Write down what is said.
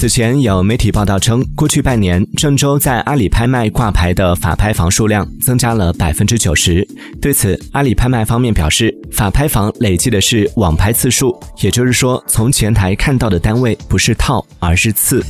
此前有媒体报道称过去半年郑州在阿里拍卖挂牌的法拍房数量增加了百分之九十。对此阿里拍卖方面表示法拍房累计的是网拍次数也就是说从前台看到的单位不是套而是次。